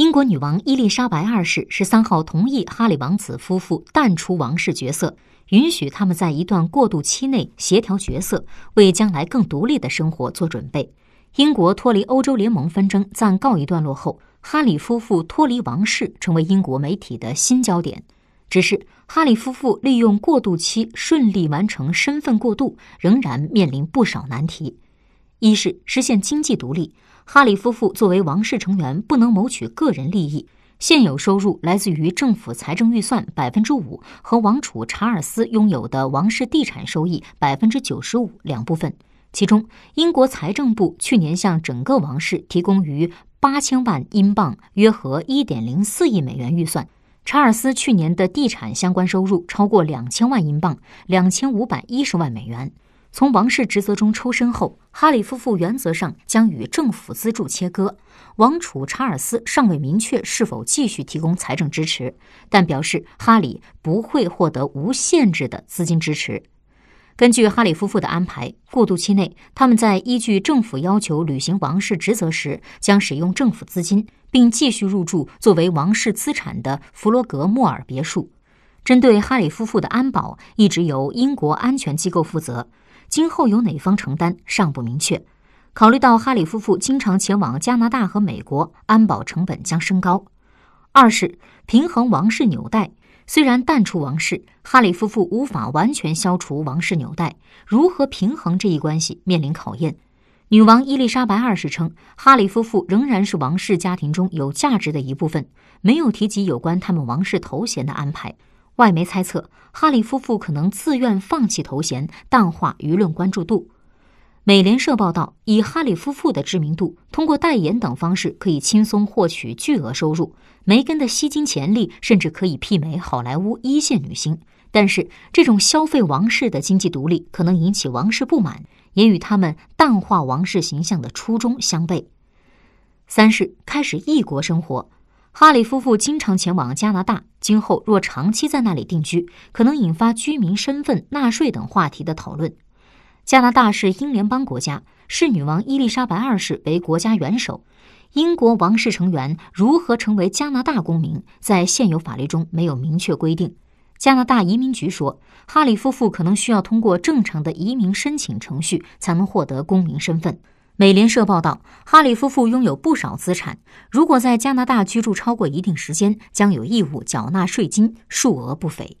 英国女王伊丽莎白二世十三号同意哈里王子夫妇淡出王室角色，允许他们在一段过渡期内协调角色，为将来更独立的生活做准备。英国脱离欧洲联盟纷争暂告一段落后，哈里夫妇脱离王室成为英国媒体的新焦点。只是哈里夫妇利用过渡期顺利完成身份过渡，仍然面临不少难题。一是实现经济独立，哈里夫妇作为王室成员，不能谋取个人利益，现有收入来自于政府财政预算百分之五和王储查尔斯拥有的王室地产收益百分之九十五两部分。其中，英国财政部去年向整个王室提供逾八千万英镑，约合一点零四亿美元预算。查尔斯去年的地产相关收入超过两千万英镑，两千五百一十万美元。从王室职责中抽身后，哈里夫妇原则上将与政府资助切割。王储查尔斯尚未明确是否继续提供财政支持，但表示哈里不会获得无限制的资金支持。根据哈里夫妇的安排，过渡期内，他们在依据政府要求履行王室职责时，将使用政府资金，并继续入住作为王室资产的弗罗格莫尔别墅。针对哈里夫妇的安保，一直由英国安全机构负责，今后由哪方承担尚不明确。考虑到哈里夫妇经常前往加拿大和美国，安保成本将升高。二是平衡王室纽带。虽然淡出王室，哈里夫妇无法完全消除王室纽带，如何平衡这一关系面临考验。女王伊丽莎白二世称，哈里夫妇仍然是王室家庭中有价值的一部分，没有提及有关他们王室头衔的安排。外媒猜测，哈里夫妇可能自愿放弃头衔，淡化舆论关注度。美联社报道，以哈里夫妇的知名度，通过代言等方式可以轻松获取巨额收入。梅根的吸金潜力甚至可以媲美好莱坞一线女星。但是，这种消费王室的经济独立可能引起王室不满，也与他们淡化王室形象的初衷相悖。三是开始异国生活，哈里夫妇经常前往加拿大，今后若长期在那里定居，可能引发居民身份、纳税等话题的讨论。加拿大是英联邦国家，视女王伊丽莎白二世为国家元首。英国王室成员如何成为加拿大公民，在现有法律中没有明确规定。加拿大移民局说，哈里夫妇可能需要通过正常的移民申请程序才能获得公民身份。美联社报道，哈里夫妇拥有不少资产，如果在加拿大居住超过一定时间，将有义务缴纳税金，数额不菲。